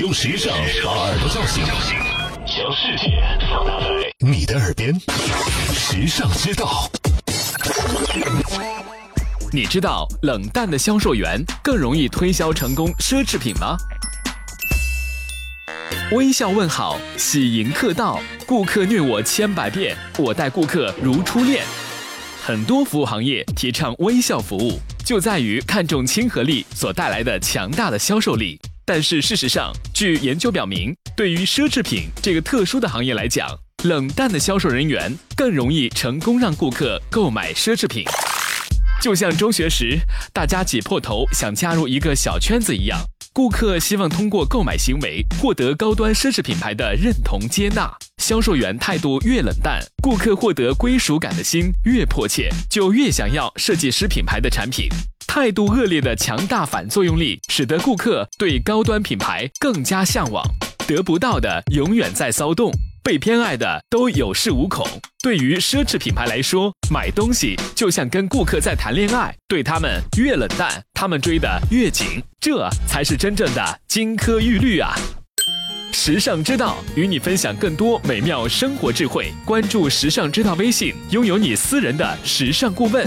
用时尚把耳朵叫醒，将世界放大在你的耳边。时尚之道，你知道冷淡的销售员更容易推销成功奢侈品吗？微笑问好，喜迎客到，顾客虐我千百遍，我待顾客如初恋。很多服务行业提倡微笑服务，就在于看重亲和力所带来的强大的销售力。但是事实上，据研究表明，对于奢侈品这个特殊的行业来讲，冷淡的销售人员更容易成功让顾客购买奢侈品。就像中学时大家挤破头想加入一个小圈子一样，顾客希望通过购买行为获得高端奢侈品牌的认同接纳。销售员态度越冷淡，顾客获得归属感的心越迫切，就越想要设计师品牌的产品。态度恶劣的强大反作用力，使得顾客对高端品牌更加向往。得不到的永远在骚动，被偏爱的都有恃无恐。对于奢侈品牌来说，买东西就像跟顾客在谈恋爱，对他们越冷淡，他们追得越紧，这才是真正的金科玉律啊！时尚之道与你分享更多美妙生活智慧，关注时尚之道微信，拥有你私人的时尚顾问。